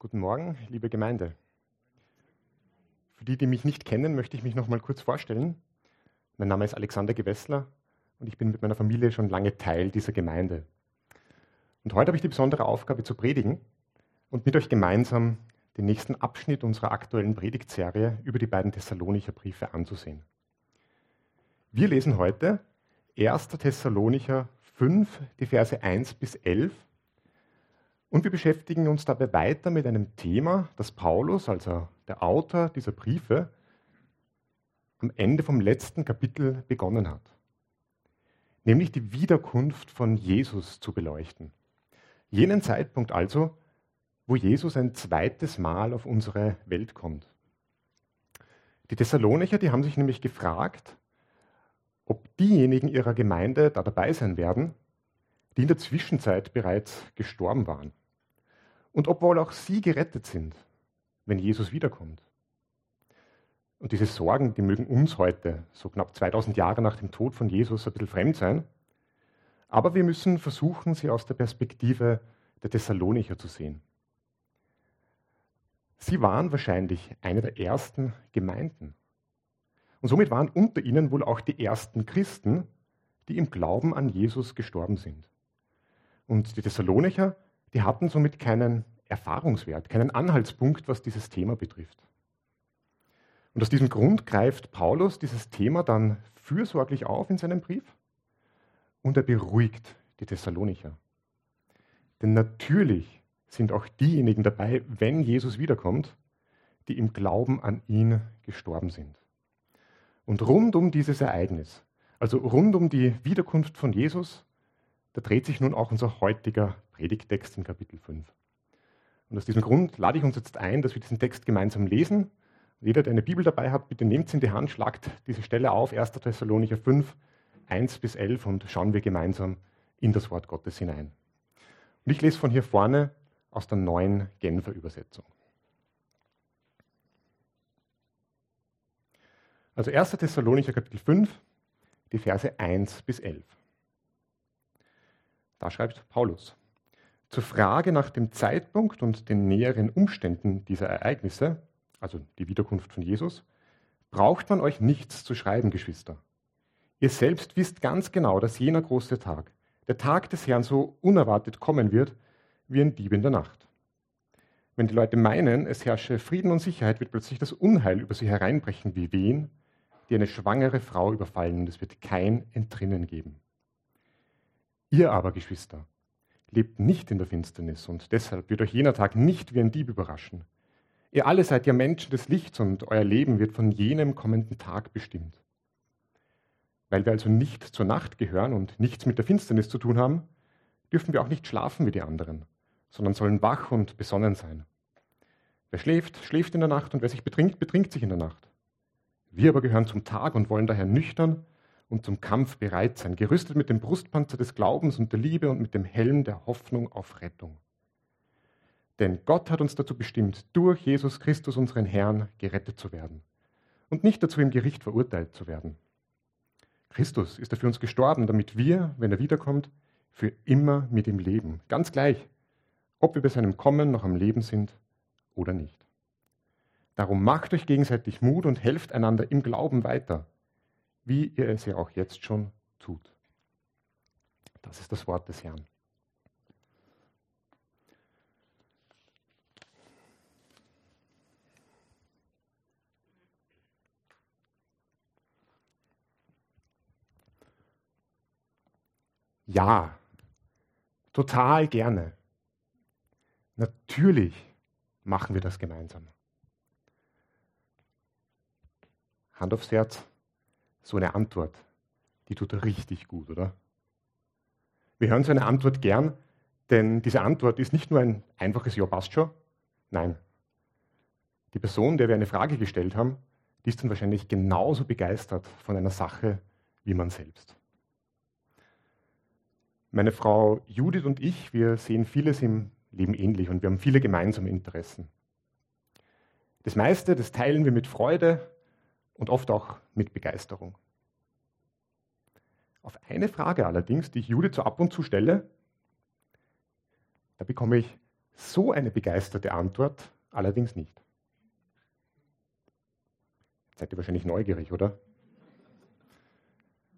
Guten Morgen, liebe Gemeinde. Für die, die mich nicht kennen, möchte ich mich noch mal kurz vorstellen. Mein Name ist Alexander Gewessler und ich bin mit meiner Familie schon lange Teil dieser Gemeinde. Und heute habe ich die besondere Aufgabe zu predigen und mit euch gemeinsam den nächsten Abschnitt unserer aktuellen Predigtserie über die beiden Thessalonicher Briefe anzusehen. Wir lesen heute 1. Thessalonicher 5, die Verse 1 bis 11 und wir beschäftigen uns dabei weiter mit einem Thema, das Paulus, also der Autor dieser Briefe, am Ende vom letzten Kapitel begonnen hat. Nämlich die Wiederkunft von Jesus zu beleuchten. Jenen Zeitpunkt also, wo Jesus ein zweites Mal auf unsere Welt kommt. Die Thessalonicher, die haben sich nämlich gefragt, ob diejenigen ihrer Gemeinde da dabei sein werden, die in der Zwischenzeit bereits gestorben waren. Und obwohl auch sie gerettet sind, wenn Jesus wiederkommt. Und diese Sorgen, die mögen uns heute, so knapp 2000 Jahre nach dem Tod von Jesus, ein bisschen fremd sein. Aber wir müssen versuchen, sie aus der Perspektive der Thessalonicher zu sehen. Sie waren wahrscheinlich eine der ersten Gemeinden. Und somit waren unter ihnen wohl auch die ersten Christen, die im Glauben an Jesus gestorben sind. Und die Thessalonicher die hatten somit keinen Erfahrungswert, keinen Anhaltspunkt, was dieses Thema betrifft. Und aus diesem Grund greift Paulus dieses Thema dann fürsorglich auf in seinem Brief und er beruhigt die Thessalonicher. Denn natürlich sind auch diejenigen dabei, wenn Jesus wiederkommt, die im Glauben an ihn gestorben sind. Und rund um dieses Ereignis, also rund um die Wiederkunft von Jesus, da dreht sich nun auch unser heutiger Predigtext in Kapitel 5. Und aus diesem Grund lade ich uns jetzt ein, dass wir diesen Text gemeinsam lesen. Jeder, der eine Bibel dabei hat, bitte nehmt sie in die Hand, schlagt diese Stelle auf, 1. Thessalonicher 5, 1 bis 11 und schauen wir gemeinsam in das Wort Gottes hinein. Und ich lese von hier vorne aus der neuen Genfer Übersetzung. Also 1. Thessalonicher Kapitel 5, die Verse 1 bis 11. Da schreibt Paulus. Zur Frage nach dem Zeitpunkt und den näheren Umständen dieser Ereignisse, also die Wiederkunft von Jesus, braucht man euch nichts zu schreiben, Geschwister. Ihr selbst wisst ganz genau, dass jener große Tag, der Tag des Herrn, so unerwartet kommen wird wie ein Dieb in der Nacht. Wenn die Leute meinen, es herrsche Frieden und Sicherheit, wird plötzlich das Unheil über sie hereinbrechen wie Wehen, die eine schwangere Frau überfallen, und es wird kein Entrinnen geben. Ihr aber, Geschwister, lebt nicht in der Finsternis und deshalb wird euch jener Tag nicht wie ein Dieb überraschen. Ihr alle seid ja Menschen des Lichts und euer Leben wird von jenem kommenden Tag bestimmt. Weil wir also nicht zur Nacht gehören und nichts mit der Finsternis zu tun haben, dürfen wir auch nicht schlafen wie die anderen, sondern sollen wach und besonnen sein. Wer schläft, schläft in der Nacht und wer sich betrinkt, betrinkt sich in der Nacht. Wir aber gehören zum Tag und wollen daher nüchtern und zum Kampf bereit sein, gerüstet mit dem Brustpanzer des Glaubens und der Liebe und mit dem Helm der Hoffnung auf Rettung. Denn Gott hat uns dazu bestimmt, durch Jesus Christus, unseren Herrn, gerettet zu werden und nicht dazu im Gericht verurteilt zu werden. Christus ist dafür uns gestorben, damit wir, wenn er wiederkommt, für immer mit ihm leben. Ganz gleich, ob wir bei seinem Kommen noch am Leben sind oder nicht. Darum macht euch gegenseitig Mut und helft einander im Glauben weiter wie ihr es ja auch jetzt schon tut. Das ist das Wort des Herrn. Ja, total gerne. Natürlich machen wir das gemeinsam. Hand aufs Herz so eine Antwort, die tut richtig gut, oder? Wir hören so eine Antwort gern, denn diese Antwort ist nicht nur ein einfaches Ja, passt schon. Nein. Die Person, der wir eine Frage gestellt haben, die ist dann wahrscheinlich genauso begeistert von einer Sache wie man selbst. Meine Frau Judith und ich, wir sehen vieles im Leben ähnlich und wir haben viele gemeinsame Interessen. Das meiste, das teilen wir mit Freude und oft auch mit Begeisterung. Auf eine Frage allerdings, die ich Judith so ab und zu stelle, da bekomme ich So eine begeisterte Antwort allerdings nicht. Seid ihr wahrscheinlich neugierig, oder?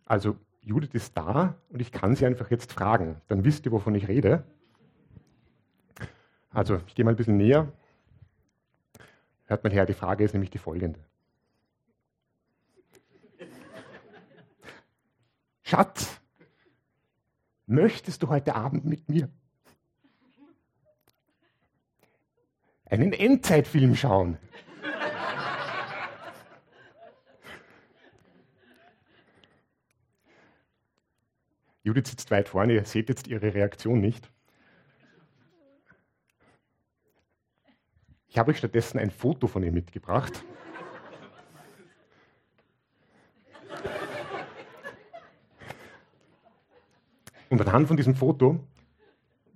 Also, Judith ist da und ich kann sie einfach jetzt fragen. Dann wisst ihr, wovon ich rede. Also, ich gehe mal ein bisschen näher. Hört mal her, die Frage ist nämlich die folgende. Schatz, möchtest du heute Abend mit mir einen Endzeitfilm schauen? Judith sitzt weit vorne, ihr seht jetzt ihre Reaktion nicht. Ich habe euch stattdessen ein Foto von ihr mitgebracht. Und anhand von diesem Foto,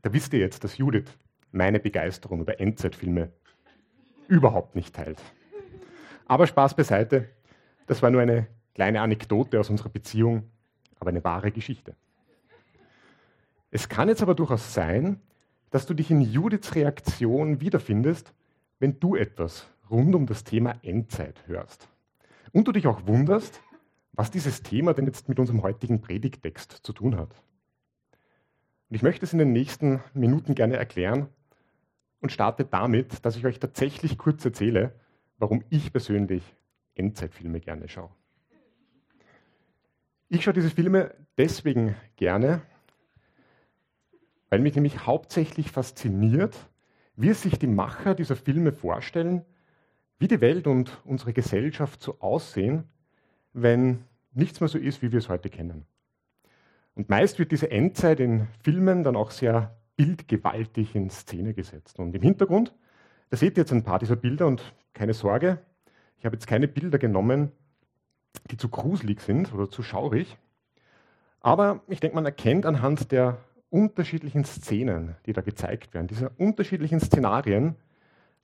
da wisst ihr jetzt, dass Judith meine Begeisterung über Endzeitfilme überhaupt nicht teilt. Aber Spaß beiseite, das war nur eine kleine Anekdote aus unserer Beziehung, aber eine wahre Geschichte. Es kann jetzt aber durchaus sein, dass du dich in Judiths Reaktion wiederfindest, wenn du etwas rund um das Thema Endzeit hörst. Und du dich auch wunderst, was dieses Thema denn jetzt mit unserem heutigen Predigtext zu tun hat. Und ich möchte es in den nächsten Minuten gerne erklären und starte damit, dass ich euch tatsächlich kurz erzähle, warum ich persönlich Endzeitfilme gerne schaue. Ich schaue diese Filme deswegen gerne, weil mich nämlich hauptsächlich fasziniert, wie es sich die Macher dieser Filme vorstellen, wie die Welt und unsere Gesellschaft so aussehen, wenn nichts mehr so ist, wie wir es heute kennen. Und meist wird diese Endzeit in Filmen dann auch sehr bildgewaltig in Szene gesetzt. Und im Hintergrund, da seht ihr jetzt ein paar dieser Bilder und keine Sorge, ich habe jetzt keine Bilder genommen, die zu gruselig sind oder zu schaurig. Aber ich denke, man erkennt anhand der unterschiedlichen Szenen, die da gezeigt werden, dieser unterschiedlichen Szenarien,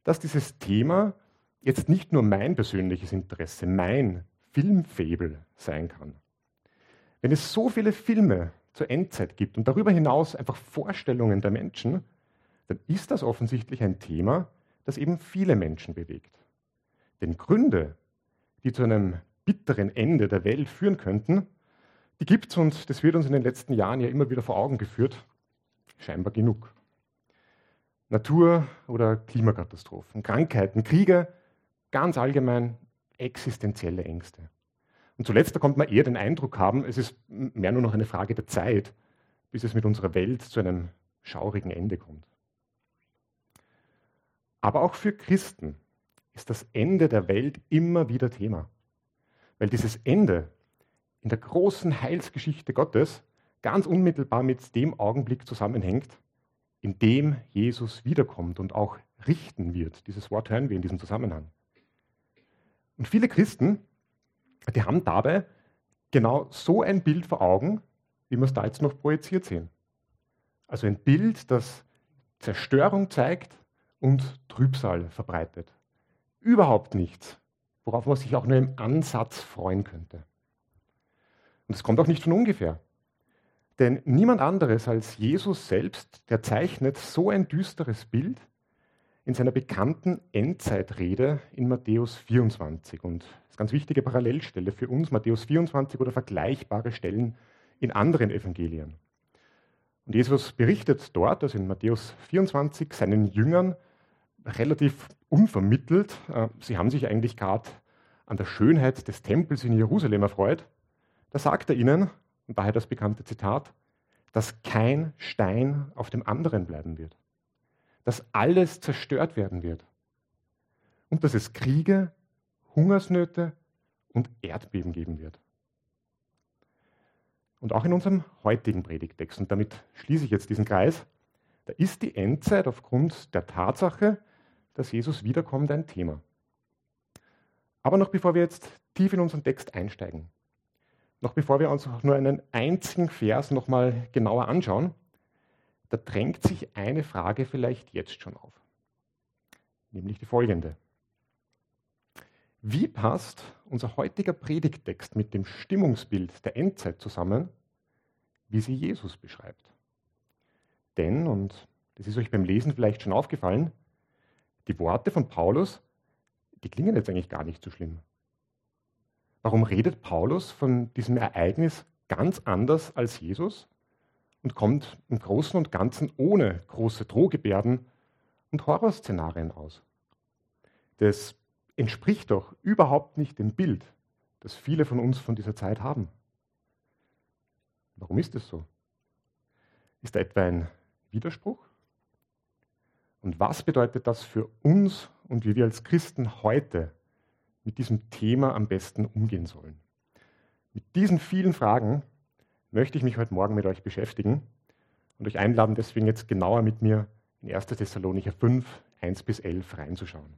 dass dieses Thema jetzt nicht nur mein persönliches Interesse, mein Filmfabel sein kann. Wenn es so viele Filme zur Endzeit gibt und darüber hinaus einfach Vorstellungen der Menschen, dann ist das offensichtlich ein Thema, das eben viele Menschen bewegt. Denn Gründe, die zu einem bitteren Ende der Welt führen könnten, die gibt es und das wird uns in den letzten Jahren ja immer wieder vor Augen geführt, scheinbar genug. Natur- oder Klimakatastrophen, Krankheiten, Kriege, ganz allgemein existenzielle Ängste. Und zuletzt, da kommt man eher den Eindruck haben, es ist mehr nur noch eine Frage der Zeit, bis es mit unserer Welt zu einem schaurigen Ende kommt. Aber auch für Christen ist das Ende der Welt immer wieder Thema. Weil dieses Ende in der großen Heilsgeschichte Gottes ganz unmittelbar mit dem Augenblick zusammenhängt, in dem Jesus wiederkommt und auch richten wird. Dieses Wort hören wir in diesem Zusammenhang. Und viele Christen die haben dabei genau so ein Bild vor Augen, wie wir es da jetzt noch projiziert sehen. Also ein Bild, das Zerstörung zeigt und Trübsal verbreitet. Überhaupt nichts, worauf man sich auch nur im Ansatz freuen könnte. Und es kommt auch nicht von ungefähr. Denn niemand anderes als Jesus selbst, der zeichnet so ein düsteres Bild in seiner bekannten Endzeitrede in Matthäus 24. Und das ist ganz wichtige Parallelstelle für uns, Matthäus 24 oder vergleichbare Stellen in anderen Evangelien. Und Jesus berichtet dort, also in Matthäus 24, seinen Jüngern relativ unvermittelt, äh, sie haben sich eigentlich gerade an der Schönheit des Tempels in Jerusalem erfreut. Da sagt er ihnen, und daher das bekannte Zitat, dass kein Stein auf dem anderen bleiben wird dass alles zerstört werden wird. Und dass es Kriege, Hungersnöte und Erdbeben geben wird. Und auch in unserem heutigen Predigtext, und damit schließe ich jetzt diesen Kreis, da ist die Endzeit aufgrund der Tatsache, dass Jesus wiederkommt, ein Thema. Aber noch bevor wir jetzt tief in unseren Text einsteigen, noch bevor wir uns nur einen einzigen Vers nochmal genauer anschauen, da drängt sich eine Frage vielleicht jetzt schon auf, nämlich die folgende. Wie passt unser heutiger Predigtext mit dem Stimmungsbild der Endzeit zusammen, wie sie Jesus beschreibt? Denn, und das ist euch beim Lesen vielleicht schon aufgefallen, die Worte von Paulus, die klingen jetzt eigentlich gar nicht so schlimm. Warum redet Paulus von diesem Ereignis ganz anders als Jesus und kommt im Großen und Ganzen ohne große Drohgebärden und Horrorszenarien aus? Das entspricht doch überhaupt nicht dem Bild, das viele von uns von dieser Zeit haben. Warum ist es so? Ist da etwa ein Widerspruch? Und was bedeutet das für uns und wie wir als Christen heute mit diesem Thema am besten umgehen sollen? Mit diesen vielen Fragen möchte ich mich heute Morgen mit euch beschäftigen und euch einladen, deswegen jetzt genauer mit mir in 1. Thessalonicher 5, 1 bis 11 reinzuschauen.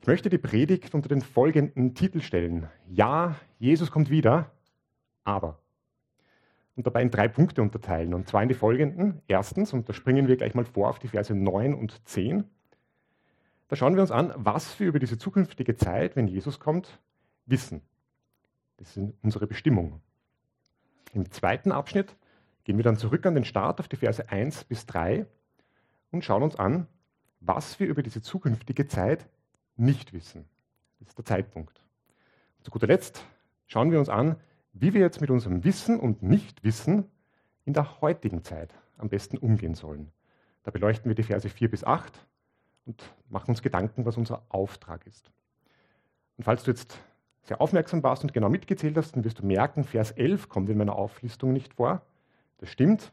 Ich möchte die Predigt unter den folgenden Titel stellen. Ja, Jesus kommt wieder, aber. Und dabei in drei Punkte unterteilen. Und zwar in die folgenden. Erstens, und da springen wir gleich mal vor auf die Verse 9 und 10. Da schauen wir uns an, was wir über diese zukünftige Zeit, wenn Jesus kommt, wissen. Das ist unsere Bestimmung. Im zweiten Abschnitt gehen wir dann zurück an den Start auf die Verse 1 bis 3 und schauen uns an, was wir über diese zukünftige Zeit nicht wissen. Das ist der Zeitpunkt. Und zu guter Letzt schauen wir uns an, wie wir jetzt mit unserem Wissen und Nichtwissen in der heutigen Zeit am besten umgehen sollen. Da beleuchten wir die Verse 4 bis 8 und machen uns Gedanken, was unser Auftrag ist. Und falls du jetzt sehr aufmerksam warst und genau mitgezählt hast, dann wirst du merken, Vers 11 kommt in meiner Auflistung nicht vor. Das stimmt,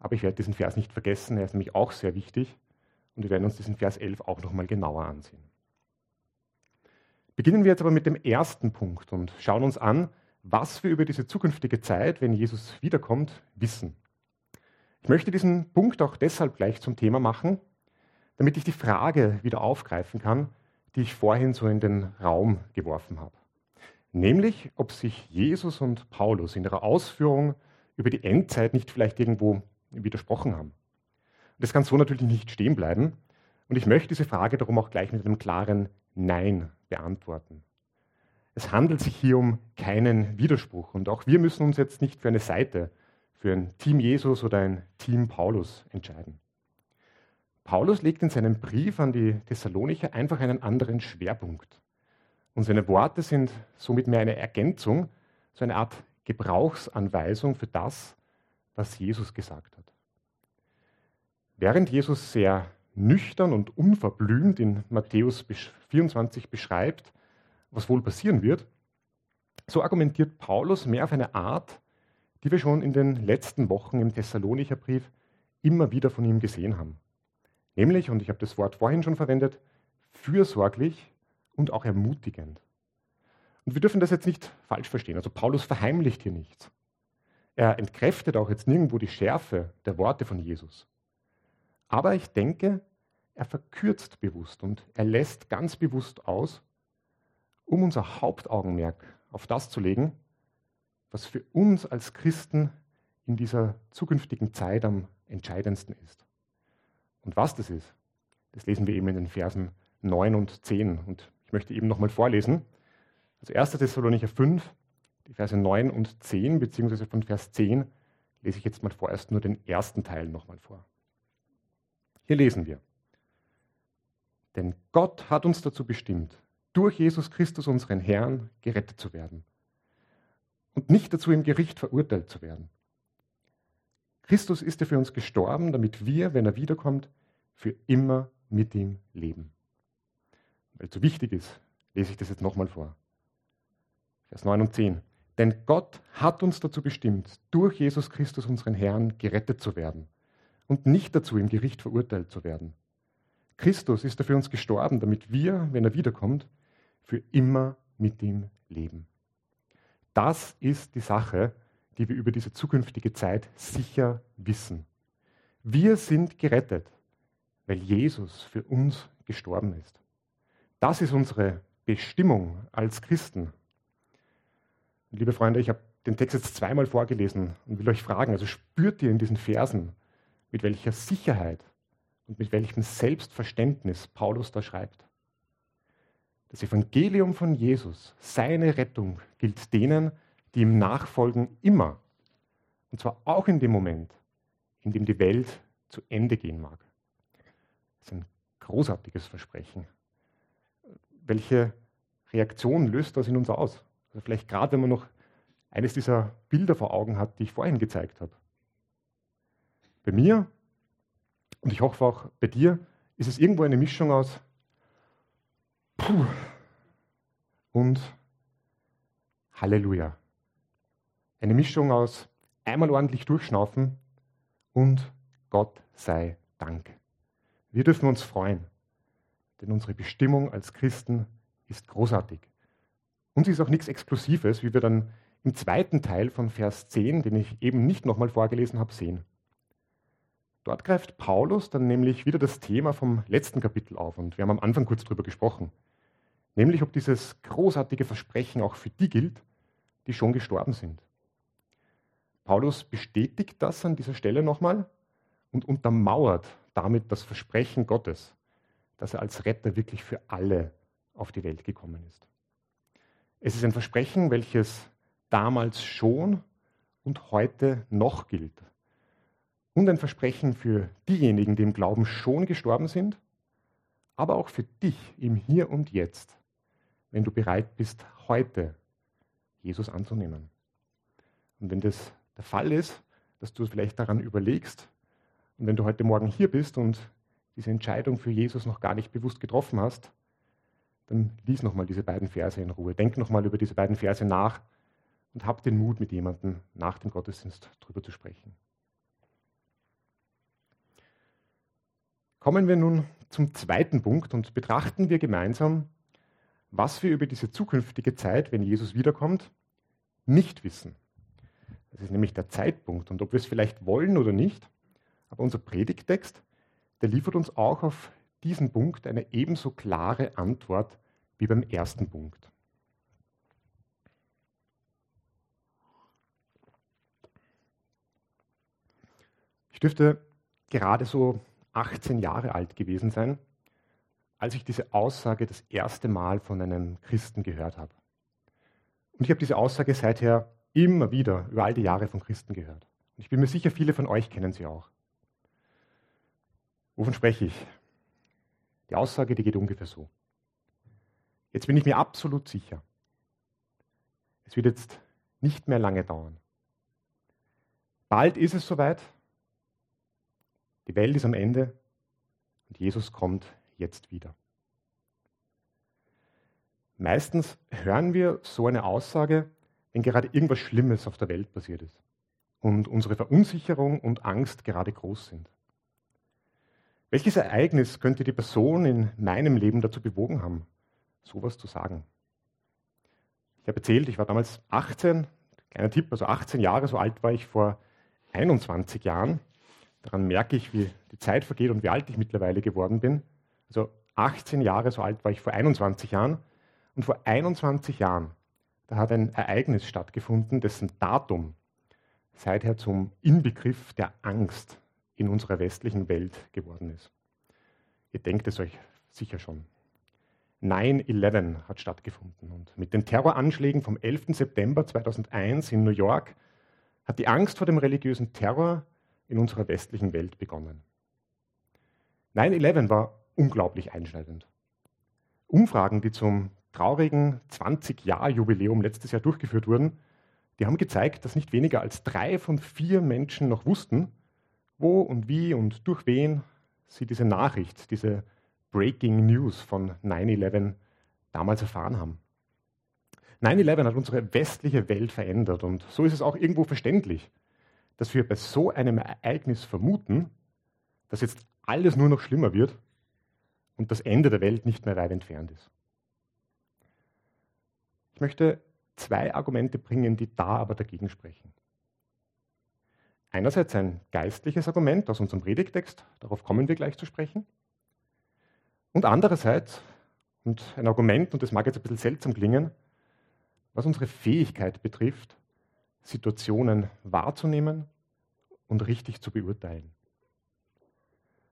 aber ich werde diesen Vers nicht vergessen, er ist nämlich auch sehr wichtig und wir werden uns diesen Vers 11 auch nochmal genauer ansehen. Beginnen wir jetzt aber mit dem ersten Punkt und schauen uns an, was wir über diese zukünftige Zeit, wenn Jesus wiederkommt, wissen. Ich möchte diesen Punkt auch deshalb gleich zum Thema machen, damit ich die Frage wieder aufgreifen kann, die ich vorhin so in den Raum geworfen habe. Nämlich, ob sich Jesus und Paulus in ihrer Ausführung über die Endzeit nicht vielleicht irgendwo widersprochen haben. Das kann so natürlich nicht stehen bleiben. Und ich möchte diese Frage darum auch gleich mit einem klaren Nein beantworten. Es handelt sich hier um keinen Widerspruch und auch wir müssen uns jetzt nicht für eine Seite, für ein Team Jesus oder ein Team Paulus entscheiden. Paulus legt in seinem Brief an die Thessalonicher einfach einen anderen Schwerpunkt. Und seine Worte sind somit mehr eine Ergänzung, so eine Art Gebrauchsanweisung für das, was Jesus gesagt hat. Während Jesus sehr nüchtern und unverblümt in Matthäus 24 beschreibt, was wohl passieren wird, so argumentiert Paulus mehr auf eine Art, die wir schon in den letzten Wochen im Thessalonicher Brief immer wieder von ihm gesehen haben. Nämlich, und ich habe das Wort vorhin schon verwendet, fürsorglich und auch ermutigend. Und wir dürfen das jetzt nicht falsch verstehen. Also Paulus verheimlicht hier nichts. Er entkräftet auch jetzt nirgendwo die Schärfe der Worte von Jesus. Aber ich denke, er verkürzt bewusst und er lässt ganz bewusst aus, um unser Hauptaugenmerk auf das zu legen, was für uns als Christen in dieser zukünftigen Zeit am entscheidendsten ist. Und was das ist, das lesen wir eben in den Versen 9 und 10. Und möchte eben nochmal vorlesen. Also 1. Thessalonicher 5, die Verse 9 und 10, beziehungsweise von Vers 10 lese ich jetzt mal vorerst nur den ersten Teil nochmal vor. Hier lesen wir. Denn Gott hat uns dazu bestimmt, durch Jesus Christus, unseren Herrn, gerettet zu werden und nicht dazu im Gericht verurteilt zu werden. Christus ist ja für uns gestorben, damit wir, wenn er wiederkommt, für immer mit ihm leben. Weil es so wichtig ist, lese ich das jetzt nochmal vor. Vers 9 und 10. Denn Gott hat uns dazu bestimmt, durch Jesus Christus, unseren Herrn, gerettet zu werden und nicht dazu im Gericht verurteilt zu werden. Christus ist dafür uns gestorben, damit wir, wenn er wiederkommt, für immer mit ihm leben. Das ist die Sache, die wir über diese zukünftige Zeit sicher wissen. Wir sind gerettet, weil Jesus für uns gestorben ist. Das ist unsere Bestimmung als Christen. Und liebe Freunde, ich habe den Text jetzt zweimal vorgelesen und will euch fragen, also spürt ihr in diesen Versen, mit welcher Sicherheit und mit welchem Selbstverständnis Paulus da schreibt. Das Evangelium von Jesus, seine Rettung, gilt denen, die ihm nachfolgen, immer. Und zwar auch in dem Moment, in dem die Welt zu Ende gehen mag. Das ist ein großartiges Versprechen. Welche Reaktion löst das in uns aus? Also vielleicht gerade, wenn man noch eines dieser Bilder vor Augen hat, die ich vorhin gezeigt habe. Bei mir, und ich hoffe auch bei dir, ist es irgendwo eine Mischung aus Puh und Halleluja. Eine Mischung aus einmal ordentlich durchschnaufen und Gott sei Dank. Wir dürfen uns freuen, denn unsere Bestimmung als Christen ist großartig. Uns ist auch nichts Exklusives, wie wir dann im zweiten Teil von Vers 10, den ich eben nicht nochmal vorgelesen habe, sehen. Dort greift Paulus dann nämlich wieder das Thema vom letzten Kapitel auf und wir haben am Anfang kurz darüber gesprochen. Nämlich, ob dieses großartige Versprechen auch für die gilt, die schon gestorben sind. Paulus bestätigt das an dieser Stelle nochmal und untermauert damit das Versprechen Gottes, dass er als Retter wirklich für alle auf die Welt gekommen ist. Es ist ein Versprechen, welches damals schon und heute noch gilt. Und ein Versprechen für diejenigen, die im Glauben schon gestorben sind, aber auch für dich im Hier und Jetzt, wenn du bereit bist, heute Jesus anzunehmen. Und wenn das der Fall ist, dass du vielleicht daran überlegst und wenn du heute Morgen hier bist und diese Entscheidung für Jesus noch gar nicht bewusst getroffen hast, dann lies nochmal diese beiden Verse in Ruhe. Denk nochmal über diese beiden Verse nach und hab den Mut, mit jemandem nach dem Gottesdienst darüber zu sprechen. Kommen wir nun zum zweiten Punkt und betrachten wir gemeinsam, was wir über diese zukünftige Zeit, wenn Jesus wiederkommt, nicht wissen. Das ist nämlich der Zeitpunkt. Und ob wir es vielleicht wollen oder nicht, aber unser Predigtext, der liefert uns auch auf diesen Punkt eine ebenso klare Antwort wie beim ersten Punkt. Ich dürfte gerade so 18 Jahre alt gewesen sein, als ich diese Aussage das erste Mal von einem Christen gehört habe. Und ich habe diese Aussage seither immer wieder über all die Jahre von Christen gehört. Und ich bin mir sicher, viele von euch kennen sie auch. Wovon spreche ich? Die Aussage, die geht ungefähr so. Jetzt bin ich mir absolut sicher. Es wird jetzt nicht mehr lange dauern. Bald ist es soweit. Die Welt ist am Ende und Jesus kommt jetzt wieder. Meistens hören wir so eine Aussage, wenn gerade irgendwas Schlimmes auf der Welt passiert ist und unsere Verunsicherung und Angst gerade groß sind. Welches Ereignis könnte die Person in meinem Leben dazu bewogen haben, sowas zu sagen? Ich habe erzählt, ich war damals 18, kleiner Tipp, also 18 Jahre, so alt war ich vor 21 Jahren. Daran merke ich, wie die Zeit vergeht und wie alt ich mittlerweile geworden bin. Also 18 Jahre, so alt war ich vor 21 Jahren. Und vor 21 Jahren, da hat ein Ereignis stattgefunden, dessen Datum seither zum Inbegriff der Angst in unserer westlichen Welt geworden ist. Ihr denkt es euch sicher schon. 9-11 hat stattgefunden und mit den Terroranschlägen vom 11. September 2001 in New York hat die Angst vor dem religiösen Terror in unserer westlichen Welt begonnen. 9-11 war unglaublich einschneidend. Umfragen, die zum traurigen 20-Jahr-Jubiläum letztes Jahr durchgeführt wurden, die haben gezeigt, dass nicht weniger als drei von vier Menschen noch wussten, wo und wie und durch wen sie diese Nachricht, diese Breaking News von 9-11 damals erfahren haben. 9-11 hat unsere westliche Welt verändert und so ist es auch irgendwo verständlich, dass wir bei so einem Ereignis vermuten, dass jetzt alles nur noch schlimmer wird und das Ende der Welt nicht mehr weit entfernt ist. Ich möchte zwei Argumente bringen, die da aber dagegen sprechen. Einerseits ein geistliches Argument aus unserem Predigtext, darauf kommen wir gleich zu sprechen. Und andererseits, und ein Argument, und das mag jetzt ein bisschen seltsam klingen, was unsere Fähigkeit betrifft, Situationen wahrzunehmen und richtig zu beurteilen.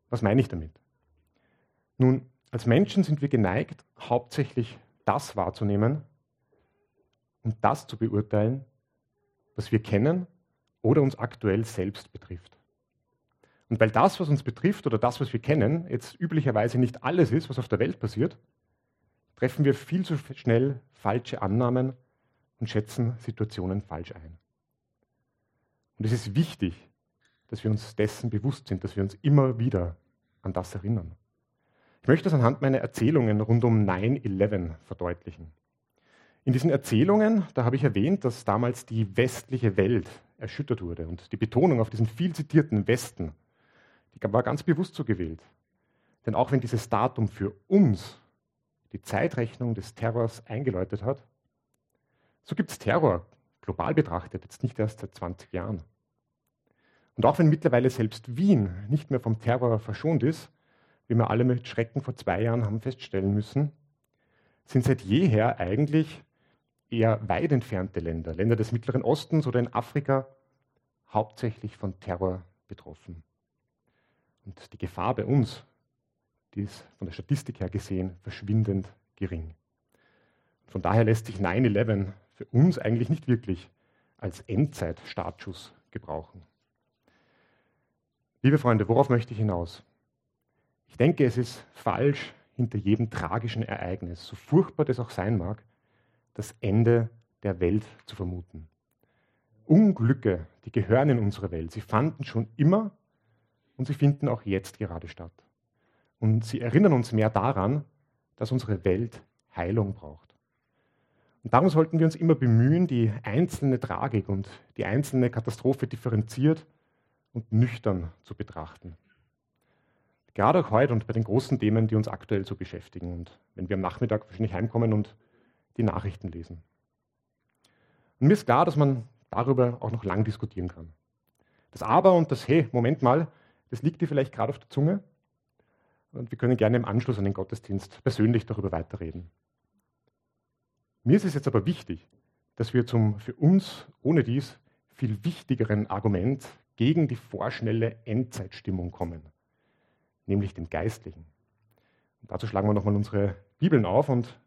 Was meine ich damit? Nun, als Menschen sind wir geneigt, hauptsächlich das wahrzunehmen, und das zu beurteilen, was wir kennen oder uns aktuell selbst betrifft. Und weil das, was uns betrifft oder das, was wir kennen, jetzt üblicherweise nicht alles ist, was auf der Welt passiert, treffen wir viel zu schnell falsche Annahmen und schätzen Situationen falsch ein. Und es ist wichtig, dass wir uns dessen bewusst sind, dass wir uns immer wieder an das erinnern. Ich möchte das anhand meiner Erzählungen rund um 9-11 verdeutlichen. In diesen Erzählungen, da habe ich erwähnt, dass damals die westliche Welt erschüttert wurde und die Betonung auf diesen viel zitierten Westen die war ganz bewusst so gewählt. Denn auch wenn dieses Datum für uns die Zeitrechnung des Terrors eingeläutet hat, so gibt es Terror, global betrachtet, jetzt nicht erst seit 20 Jahren. Und auch wenn mittlerweile selbst Wien nicht mehr vom Terror verschont ist, wie wir alle mit Schrecken vor zwei Jahren haben feststellen müssen, sind seit jeher eigentlich eher weit entfernte Länder, Länder des Mittleren Ostens oder in Afrika, hauptsächlich von Terror betroffen. Und die Gefahr bei uns, die ist von der Statistik her gesehen verschwindend gering. Von daher lässt sich 9-11 für uns eigentlich nicht wirklich als Endzeit-Startschuss gebrauchen. Liebe Freunde, worauf möchte ich hinaus? Ich denke, es ist falsch, hinter jedem tragischen Ereignis, so furchtbar das auch sein mag, das Ende der Welt zu vermuten. Unglücke, die gehören in unsere Welt. Sie fanden schon immer und sie finden auch jetzt gerade statt. Und sie erinnern uns mehr daran, dass unsere Welt Heilung braucht. Und darum sollten wir uns immer bemühen, die einzelne Tragik und die einzelne Katastrophe differenziert und nüchtern zu betrachten. Gerade auch heute und bei den großen Themen, die uns aktuell so beschäftigen und wenn wir am Nachmittag wahrscheinlich heimkommen und die Nachrichten lesen. Und mir ist klar, dass man darüber auch noch lang diskutieren kann. Das Aber und das Hey, Moment mal, das liegt dir vielleicht gerade auf der Zunge. Und wir können gerne im Anschluss an den Gottesdienst persönlich darüber weiterreden. Mir ist es jetzt aber wichtig, dass wir zum für uns ohne dies viel wichtigeren Argument gegen die vorschnelle Endzeitstimmung kommen, nämlich dem Geistlichen. Und dazu schlagen wir nochmal unsere Bibeln auf und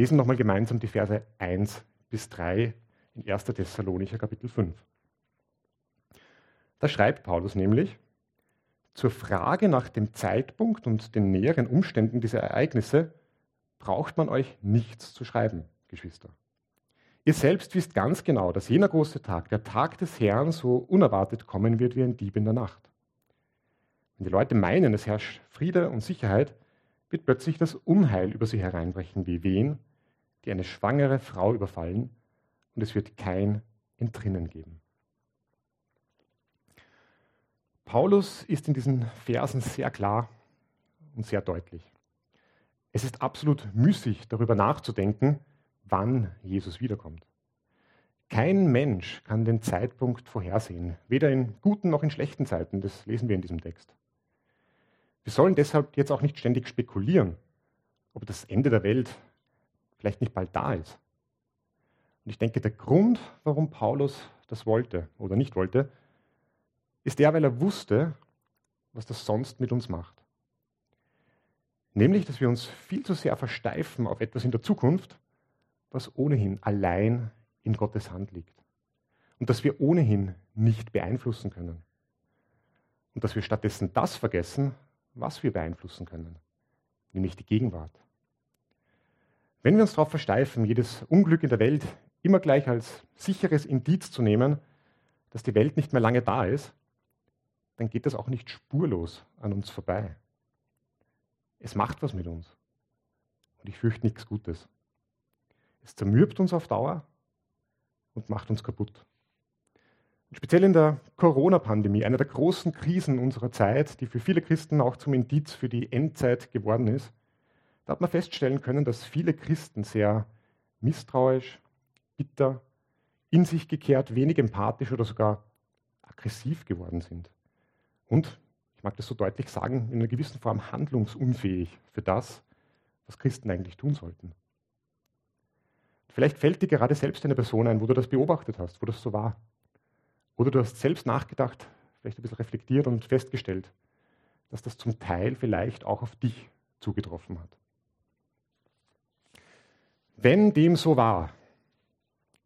lesen nochmal gemeinsam die Verse 1 bis 3 in 1. Thessalonicher Kapitel 5. Da schreibt Paulus nämlich, zur Frage nach dem Zeitpunkt und den näheren Umständen dieser Ereignisse braucht man euch nichts zu schreiben, Geschwister. Ihr selbst wisst ganz genau, dass jener große Tag, der Tag des Herrn, so unerwartet kommen wird wie ein Dieb in der Nacht. Wenn die Leute meinen, es herrscht Friede und Sicherheit, wird plötzlich das Unheil über sie hereinbrechen wie Wehen, die eine schwangere Frau überfallen, und es wird kein Entrinnen geben. Paulus ist in diesen Versen sehr klar und sehr deutlich. Es ist absolut müßig, darüber nachzudenken, wann Jesus wiederkommt. Kein Mensch kann den Zeitpunkt vorhersehen, weder in guten noch in schlechten Zeiten. Das lesen wir in diesem Text. Wir sollen deshalb jetzt auch nicht ständig spekulieren, ob das Ende der Welt vielleicht nicht bald da ist. Und ich denke, der Grund, warum Paulus das wollte oder nicht wollte, ist der, weil er wusste, was das sonst mit uns macht. Nämlich, dass wir uns viel zu sehr versteifen auf etwas in der Zukunft, was ohnehin allein in Gottes Hand liegt. Und dass wir ohnehin nicht beeinflussen können. Und dass wir stattdessen das vergessen, was wir beeinflussen können, nämlich die Gegenwart. Wenn wir uns darauf versteifen, jedes Unglück in der Welt immer gleich als sicheres Indiz zu nehmen, dass die Welt nicht mehr lange da ist, dann geht das auch nicht spurlos an uns vorbei. Es macht was mit uns. Und ich fürchte nichts Gutes. Es zermürbt uns auf Dauer und macht uns kaputt. Und speziell in der Corona-Pandemie, einer der großen Krisen unserer Zeit, die für viele Christen auch zum Indiz für die Endzeit geworden ist, da hat man feststellen können, dass viele Christen sehr misstrauisch, bitter, in sich gekehrt, wenig empathisch oder sogar aggressiv geworden sind. Und, ich mag das so deutlich sagen, in einer gewissen Form handlungsunfähig für das, was Christen eigentlich tun sollten. Vielleicht fällt dir gerade selbst eine Person ein, wo du das beobachtet hast, wo das so war. Oder du hast selbst nachgedacht, vielleicht ein bisschen reflektiert und festgestellt, dass das zum Teil vielleicht auch auf dich zugetroffen hat. Wenn dem so war,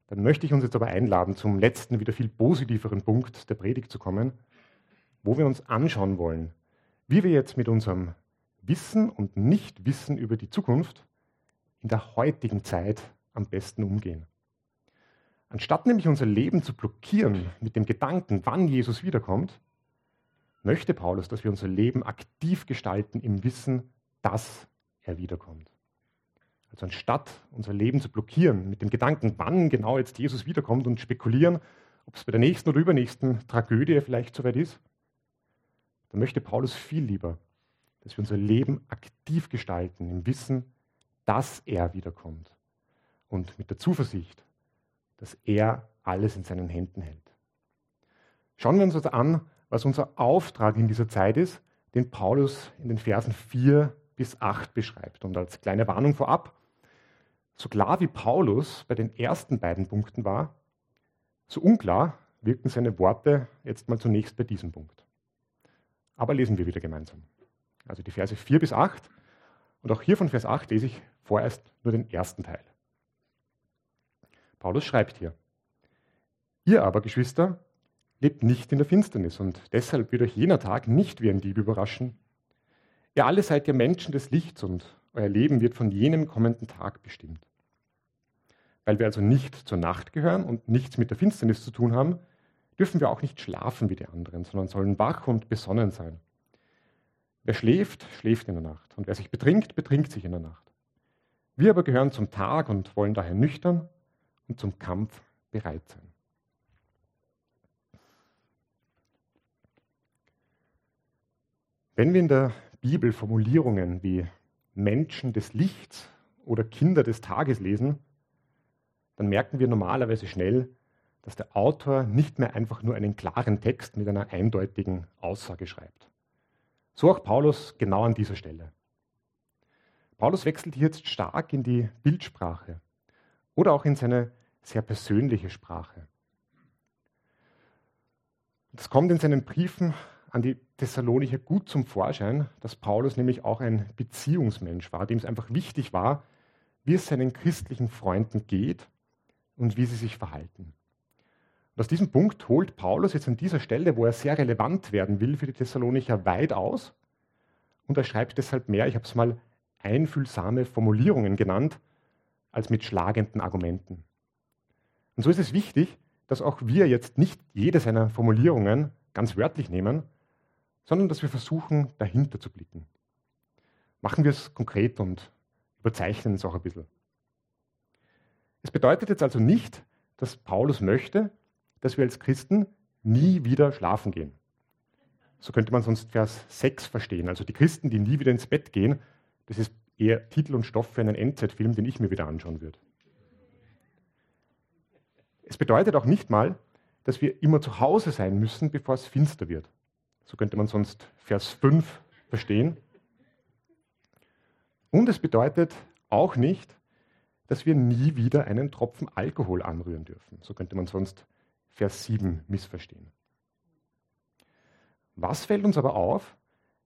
dann möchte ich uns jetzt aber einladen, zum letzten, wieder viel positiveren Punkt der Predigt zu kommen, wo wir uns anschauen wollen, wie wir jetzt mit unserem Wissen und Nichtwissen über die Zukunft in der heutigen Zeit am besten umgehen. Anstatt nämlich unser Leben zu blockieren mit dem Gedanken, wann Jesus wiederkommt, möchte Paulus, dass wir unser Leben aktiv gestalten im Wissen, dass er wiederkommt. Also anstatt unser Leben zu blockieren mit dem Gedanken, wann genau jetzt Jesus wiederkommt und spekulieren, ob es bei der nächsten oder übernächsten Tragödie vielleicht soweit ist, dann möchte Paulus viel lieber, dass wir unser Leben aktiv gestalten im Wissen, dass er wiederkommt und mit der Zuversicht, dass er alles in seinen Händen hält. Schauen wir uns also an, was unser Auftrag in dieser Zeit ist, den Paulus in den Versen 4 bis 8 beschreibt. Und als kleine Warnung vorab, so klar wie Paulus bei den ersten beiden Punkten war, so unklar wirken seine Worte jetzt mal zunächst bei diesem Punkt. Aber lesen wir wieder gemeinsam. Also die Verse 4 bis 8. Und auch hier von Vers 8 lese ich vorerst nur den ersten Teil. Paulus schreibt hier, ihr aber, Geschwister, lebt nicht in der Finsternis und deshalb wird euch jener Tag nicht wie ein Dieb überraschen. Ihr alle seid ja Menschen des Lichts und euer Leben wird von jenem kommenden Tag bestimmt. Weil wir also nicht zur Nacht gehören und nichts mit der Finsternis zu tun haben, dürfen wir auch nicht schlafen wie die anderen, sondern sollen wach und besonnen sein. Wer schläft, schläft in der Nacht, und wer sich betrinkt, betrinkt sich in der Nacht. Wir aber gehören zum Tag und wollen daher nüchtern und zum Kampf bereit sein. Wenn wir in der Bibel Formulierungen wie Menschen des Lichts oder Kinder des Tages lesen, dann merken wir normalerweise schnell, dass der Autor nicht mehr einfach nur einen klaren Text mit einer eindeutigen Aussage schreibt. So auch Paulus genau an dieser Stelle. Paulus wechselt hier jetzt stark in die Bildsprache oder auch in seine sehr persönliche Sprache. Das kommt in seinen Briefen an die Thessalonicher gut zum Vorschein, dass Paulus nämlich auch ein Beziehungsmensch war, dem es einfach wichtig war, wie es seinen christlichen Freunden geht und wie sie sich verhalten. Und aus diesem Punkt holt Paulus jetzt an dieser Stelle, wo er sehr relevant werden will für die Thessalonicher, weit aus und er schreibt deshalb mehr, ich habe es mal einfühlsame Formulierungen genannt, als mit schlagenden Argumenten. Und so ist es wichtig, dass auch wir jetzt nicht jede seiner Formulierungen ganz wörtlich nehmen, sondern dass wir versuchen, dahinter zu blicken. Machen wir es konkret und überzeichnen es auch ein bisschen. Es bedeutet jetzt also nicht, dass Paulus möchte, dass wir als Christen nie wieder schlafen gehen. So könnte man sonst Vers 6 verstehen. Also die Christen, die nie wieder ins Bett gehen, das ist eher Titel und Stoff für einen Endzeitfilm, den ich mir wieder anschauen würde. Es bedeutet auch nicht mal, dass wir immer zu Hause sein müssen, bevor es finster wird. So könnte man sonst Vers 5 verstehen. Und es bedeutet auch nicht, dass wir nie wieder einen Tropfen Alkohol anrühren dürfen. So könnte man sonst Vers 7 missverstehen. Was fällt uns aber auf,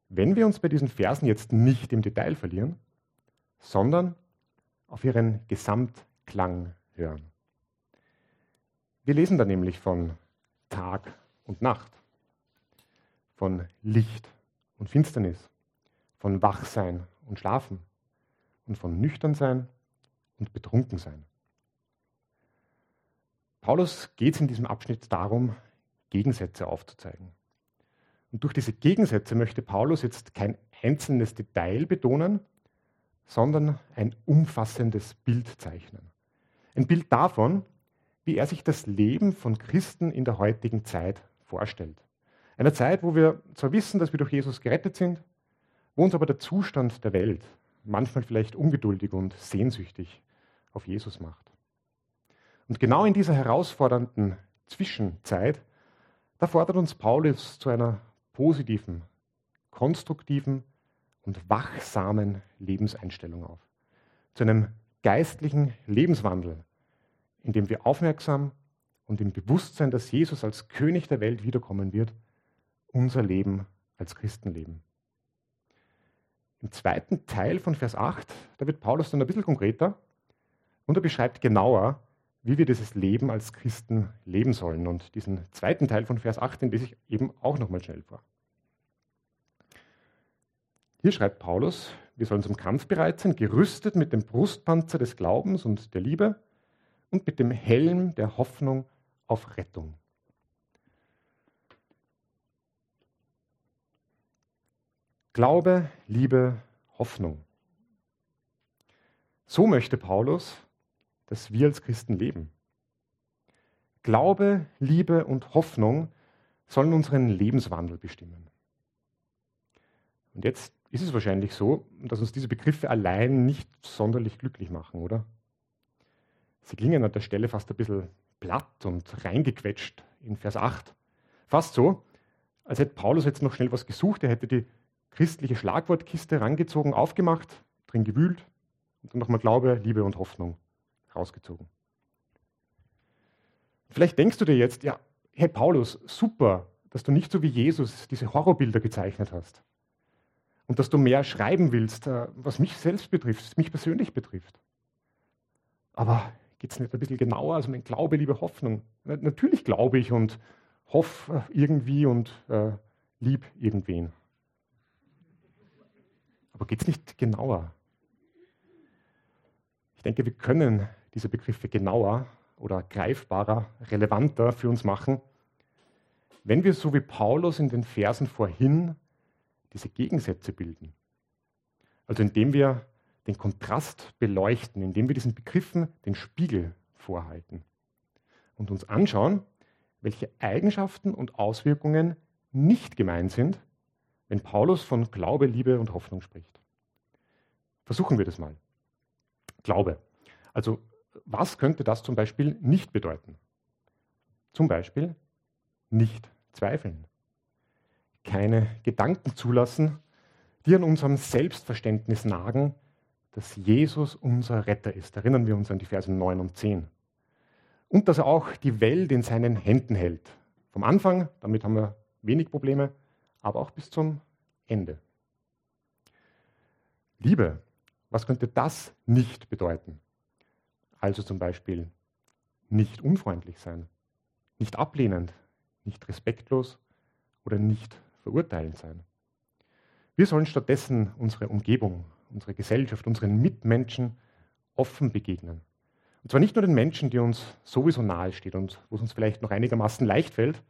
wenn wir uns bei diesen Versen jetzt nicht im Detail verlieren, sondern auf ihren Gesamtklang hören? Wir lesen da nämlich von Tag und Nacht von Licht und Finsternis, von Wachsein und Schlafen und von Nüchternsein und Betrunkensein. Paulus geht es in diesem Abschnitt darum, Gegensätze aufzuzeigen. Und durch diese Gegensätze möchte Paulus jetzt kein einzelnes Detail betonen, sondern ein umfassendes Bild zeichnen. Ein Bild davon, wie er sich das Leben von Christen in der heutigen Zeit vorstellt. Einer Zeit, wo wir zwar wissen, dass wir durch Jesus gerettet sind, wo uns aber der Zustand der Welt manchmal vielleicht ungeduldig und sehnsüchtig auf Jesus macht. Und genau in dieser herausfordernden Zwischenzeit, da fordert uns Paulus zu einer positiven, konstruktiven und wachsamen Lebenseinstellung auf. Zu einem geistlichen Lebenswandel, in dem wir aufmerksam und im Bewusstsein, dass Jesus als König der Welt wiederkommen wird, unser Leben als Christen leben. Im zweiten Teil von Vers 8, da wird Paulus dann ein bisschen konkreter und er beschreibt genauer, wie wir dieses Leben als Christen leben sollen. Und diesen zweiten Teil von Vers 18 lese ich eben auch nochmal schnell vor. Hier schreibt Paulus, wir sollen zum Kampf bereit sein, gerüstet mit dem Brustpanzer des Glaubens und der Liebe und mit dem Helm der Hoffnung auf Rettung. Glaube, Liebe, Hoffnung. So möchte Paulus, dass wir als Christen leben. Glaube, Liebe und Hoffnung sollen unseren Lebenswandel bestimmen. Und jetzt ist es wahrscheinlich so, dass uns diese Begriffe allein nicht sonderlich glücklich machen, oder? Sie klingen an der Stelle fast ein bisschen platt und reingequetscht in Vers 8. Fast so, als hätte Paulus jetzt noch schnell was gesucht. Er hätte die christliche Schlagwortkiste rangezogen, aufgemacht, drin gewühlt und dann nochmal Glaube, Liebe und Hoffnung rausgezogen. Vielleicht denkst du dir jetzt, ja, hey Paulus, super, dass du nicht so wie Jesus diese Horrorbilder gezeichnet hast und dass du mehr schreiben willst, äh, was mich selbst betrifft, mich persönlich betrifft. Aber geht es nicht ein bisschen genauer? Also mein Glaube, liebe Hoffnung. Natürlich glaube ich und hoffe irgendwie und äh, lieb irgendwen. Aber geht es nicht genauer? Ich denke, wir können diese Begriffe genauer oder greifbarer, relevanter für uns machen, wenn wir so wie Paulus in den Versen vorhin diese Gegensätze bilden. Also indem wir den Kontrast beleuchten, indem wir diesen Begriffen den Spiegel vorhalten und uns anschauen, welche Eigenschaften und Auswirkungen nicht gemeint sind, wenn Paulus von Glaube, Liebe und Hoffnung spricht. Versuchen wir das mal. Glaube. Also was könnte das zum Beispiel nicht bedeuten? Zum Beispiel nicht zweifeln keine Gedanken zulassen, die an unserem Selbstverständnis nagen, dass Jesus unser Retter ist. Erinnern wir uns an die Verse 9 und 10. Und dass er auch die Welt in seinen Händen hält. Vom Anfang, damit haben wir wenig Probleme, aber auch bis zum Ende. Liebe, was könnte das nicht bedeuten? Also zum Beispiel nicht unfreundlich sein, nicht ablehnend, nicht respektlos oder nicht verurteilend sein. Wir sollen stattdessen unsere Umgebung, unsere Gesellschaft, unseren Mitmenschen offen begegnen. Und zwar nicht nur den Menschen, die uns sowieso nahestehen und wo es uns vielleicht noch einigermaßen leicht fällt,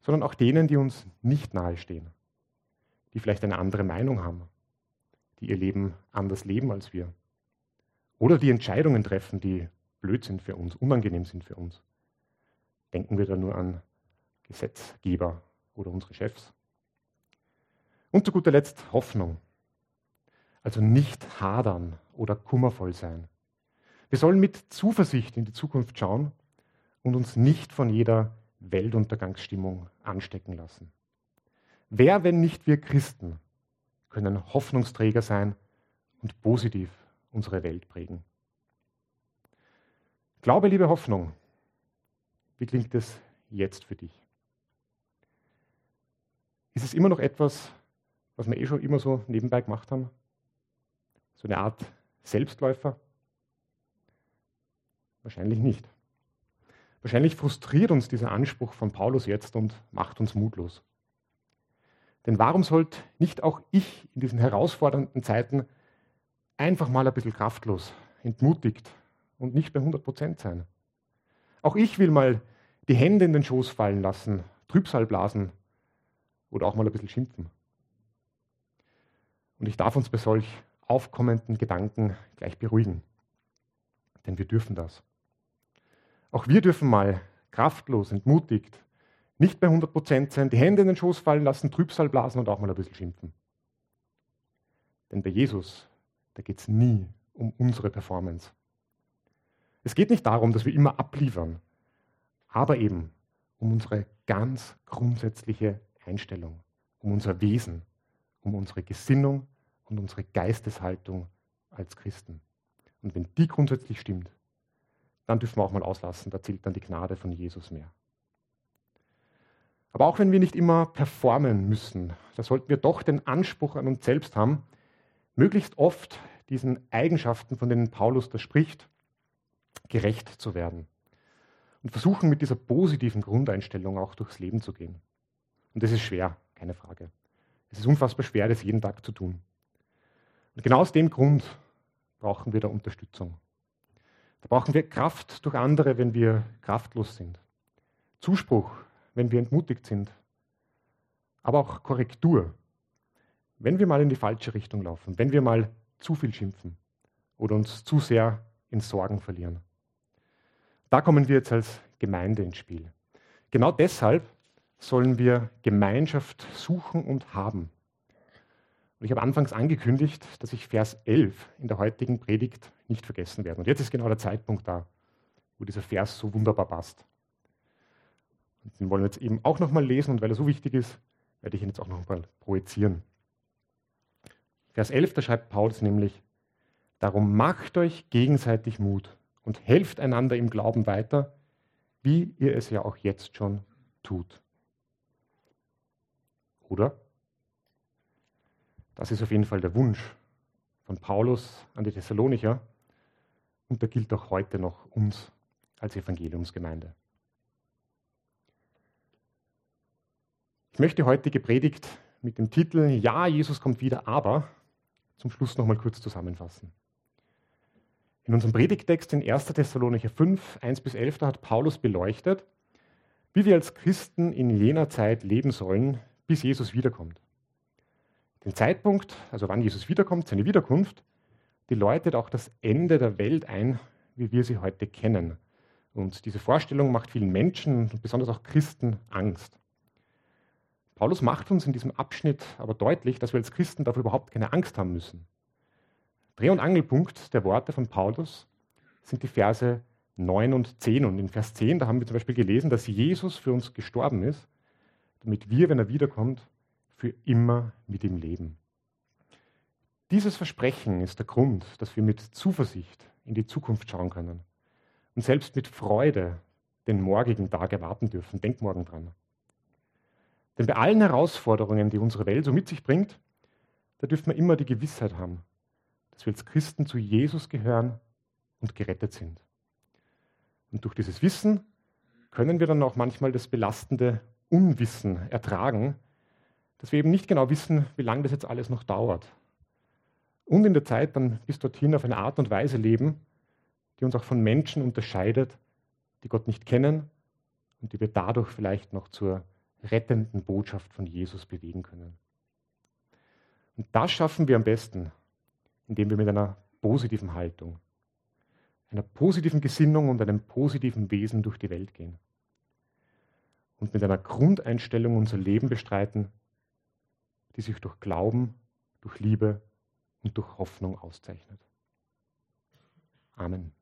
sondern auch denen, die uns nicht nahestehen, die vielleicht eine andere Meinung haben, die ihr Leben anders leben als wir. Oder die Entscheidungen treffen, die blöd sind für uns, unangenehm sind für uns. Denken wir da nur an Gesetzgeber oder unsere Chefs. Und zu guter Letzt Hoffnung. Also nicht hadern oder kummervoll sein. Wir sollen mit Zuversicht in die Zukunft schauen und uns nicht von jeder Weltuntergangsstimmung anstecken lassen. Wer, wenn nicht wir Christen, können Hoffnungsträger sein und positiv unsere Welt prägen? Glaube, liebe Hoffnung, wie klingt es jetzt für dich? Ist es immer noch etwas, was wir eh schon immer so nebenbei gemacht haben? So eine Art Selbstläufer? Wahrscheinlich nicht. Wahrscheinlich frustriert uns dieser Anspruch von Paulus jetzt und macht uns mutlos. Denn warum sollte nicht auch ich in diesen herausfordernden Zeiten einfach mal ein bisschen kraftlos, entmutigt und nicht bei 100 Prozent sein? Auch ich will mal die Hände in den Schoß fallen lassen, Trübsal blasen oder auch mal ein bisschen schimpfen. Und ich darf uns bei solch aufkommenden Gedanken gleich beruhigen, denn wir dürfen das. Auch wir dürfen mal kraftlos, entmutigt, nicht bei 100 Prozent sein, die Hände in den Schoß fallen lassen, Trübsal blasen und auch mal ein bisschen schimpfen. Denn bei Jesus, da geht es nie um unsere Performance. Es geht nicht darum, dass wir immer abliefern, aber eben um unsere ganz grundsätzliche Einstellung, um unser Wesen, um unsere Gesinnung und unsere Geisteshaltung als Christen. Und wenn die grundsätzlich stimmt, dann dürfen wir auch mal auslassen, da zählt dann die Gnade von Jesus mehr. Aber auch wenn wir nicht immer performen müssen, da sollten wir doch den Anspruch an uns selbst haben, möglichst oft diesen Eigenschaften, von denen Paulus da spricht, gerecht zu werden. Und versuchen mit dieser positiven Grundeinstellung auch durchs Leben zu gehen. Und das ist schwer, keine Frage. Es ist unfassbar schwer, das jeden Tag zu tun. Und genau aus dem Grund brauchen wir da Unterstützung. Brauchen wir Kraft durch andere, wenn wir kraftlos sind. Zuspruch, wenn wir entmutigt sind. Aber auch Korrektur, wenn wir mal in die falsche Richtung laufen, wenn wir mal zu viel schimpfen oder uns zu sehr in Sorgen verlieren. Da kommen wir jetzt als Gemeinde ins Spiel. Genau deshalb sollen wir Gemeinschaft suchen und haben. Und ich habe anfangs angekündigt, dass ich Vers 11 in der heutigen Predigt nicht vergessen werde. Und jetzt ist genau der Zeitpunkt da, wo dieser Vers so wunderbar passt. Und den wollen wir jetzt eben auch nochmal lesen und weil er so wichtig ist, werde ich ihn jetzt auch nochmal projizieren. Vers 11, da schreibt Paulus nämlich, Darum macht euch gegenseitig Mut und helft einander im Glauben weiter, wie ihr es ja auch jetzt schon tut. Oder? Das ist auf jeden Fall der Wunsch von Paulus an die Thessalonicher und der gilt auch heute noch uns als Evangeliumsgemeinde. Ich möchte heutige Predigt mit dem Titel Ja, Jesus kommt wieder, aber zum Schluss noch mal kurz zusammenfassen. In unserem Predigtext in 1. Thessalonicher 5, 1 bis 11, da hat Paulus beleuchtet, wie wir als Christen in jener Zeit leben sollen, bis Jesus wiederkommt. Den Zeitpunkt, also wann Jesus wiederkommt, seine Wiederkunft, die läutet auch das Ende der Welt ein, wie wir sie heute kennen. Und diese Vorstellung macht vielen Menschen, besonders auch Christen, Angst. Paulus macht uns in diesem Abschnitt aber deutlich, dass wir als Christen dafür überhaupt keine Angst haben müssen. Dreh- und Angelpunkt der Worte von Paulus sind die Verse 9 und 10. Und in Vers 10, da haben wir zum Beispiel gelesen, dass Jesus für uns gestorben ist, damit wir, wenn er wiederkommt, für immer mit ihm leben. Dieses Versprechen ist der Grund, dass wir mit Zuversicht in die Zukunft schauen können und selbst mit Freude den morgigen Tag erwarten dürfen. Denk morgen dran. Denn bei allen Herausforderungen, die unsere Welt so mit sich bringt, da dürfen wir immer die Gewissheit haben, dass wir als Christen zu Jesus gehören und gerettet sind. Und durch dieses Wissen können wir dann auch manchmal das belastende Unwissen ertragen, dass wir eben nicht genau wissen, wie lange das jetzt alles noch dauert. Und in der Zeit dann bis dorthin auf eine Art und Weise leben, die uns auch von Menschen unterscheidet, die Gott nicht kennen und die wir dadurch vielleicht noch zur rettenden Botschaft von Jesus bewegen können. Und das schaffen wir am besten, indem wir mit einer positiven Haltung, einer positiven Gesinnung und einem positiven Wesen durch die Welt gehen und mit einer Grundeinstellung unser Leben bestreiten, die sich durch Glauben, durch Liebe und durch Hoffnung auszeichnet. Amen.